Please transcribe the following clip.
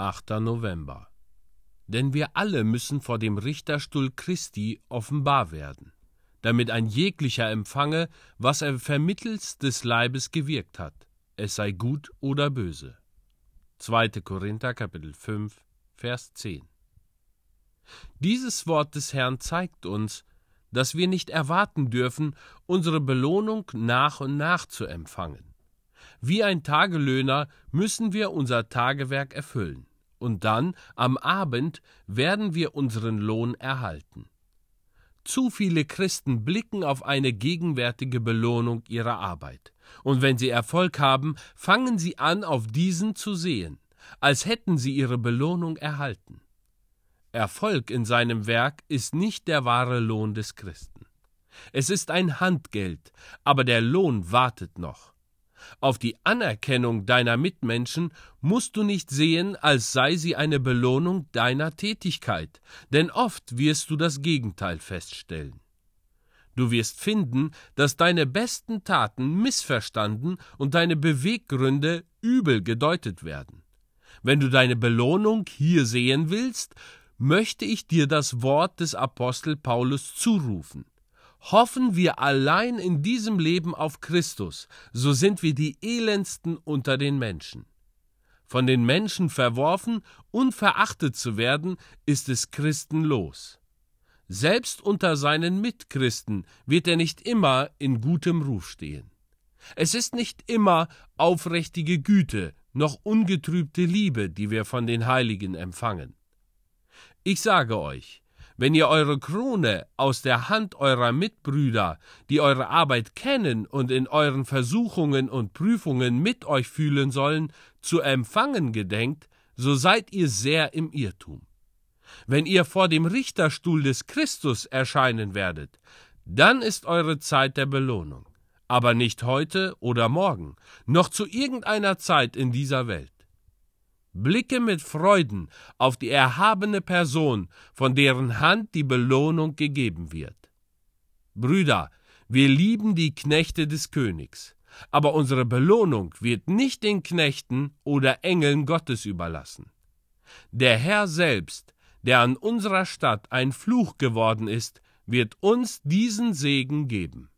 8. November. Denn wir alle müssen vor dem Richterstuhl Christi offenbar werden, damit ein jeglicher empfange, was er vermittels des Leibes gewirkt hat, es sei gut oder böse. 2. Korinther Kapitel 5 Vers 10. Dieses Wort des Herrn zeigt uns, dass wir nicht erwarten dürfen, unsere Belohnung nach und nach zu empfangen. Wie ein Tagelöhner müssen wir unser Tagewerk erfüllen und dann am Abend werden wir unseren Lohn erhalten. Zu viele Christen blicken auf eine gegenwärtige Belohnung ihrer Arbeit, und wenn sie Erfolg haben, fangen sie an, auf diesen zu sehen, als hätten sie ihre Belohnung erhalten. Erfolg in seinem Werk ist nicht der wahre Lohn des Christen. Es ist ein Handgeld, aber der Lohn wartet noch. Auf die Anerkennung deiner Mitmenschen musst du nicht sehen, als sei sie eine Belohnung deiner Tätigkeit, denn oft wirst du das Gegenteil feststellen. Du wirst finden, dass deine besten Taten missverstanden und deine Beweggründe übel gedeutet werden. Wenn du deine Belohnung hier sehen willst, möchte ich dir das Wort des Apostel Paulus zurufen. Hoffen wir allein in diesem Leben auf Christus, so sind wir die elendsten unter den Menschen. Von den Menschen verworfen und verachtet zu werden, ist es Christen los. Selbst unter seinen Mitchristen wird er nicht immer in gutem Ruf stehen. Es ist nicht immer aufrichtige Güte, noch ungetrübte Liebe, die wir von den Heiligen empfangen. Ich sage euch, wenn ihr eure Krone aus der Hand eurer Mitbrüder, die eure Arbeit kennen und in euren Versuchungen und Prüfungen mit euch fühlen sollen, zu empfangen gedenkt, so seid ihr sehr im Irrtum. Wenn ihr vor dem Richterstuhl des Christus erscheinen werdet, dann ist eure Zeit der Belohnung, aber nicht heute oder morgen, noch zu irgendeiner Zeit in dieser Welt. Blicke mit Freuden auf die erhabene Person, von deren Hand die Belohnung gegeben wird. Brüder, wir lieben die Knechte des Königs, aber unsere Belohnung wird nicht den Knechten oder Engeln Gottes überlassen. Der Herr selbst, der an unserer Stadt ein Fluch geworden ist, wird uns diesen Segen geben.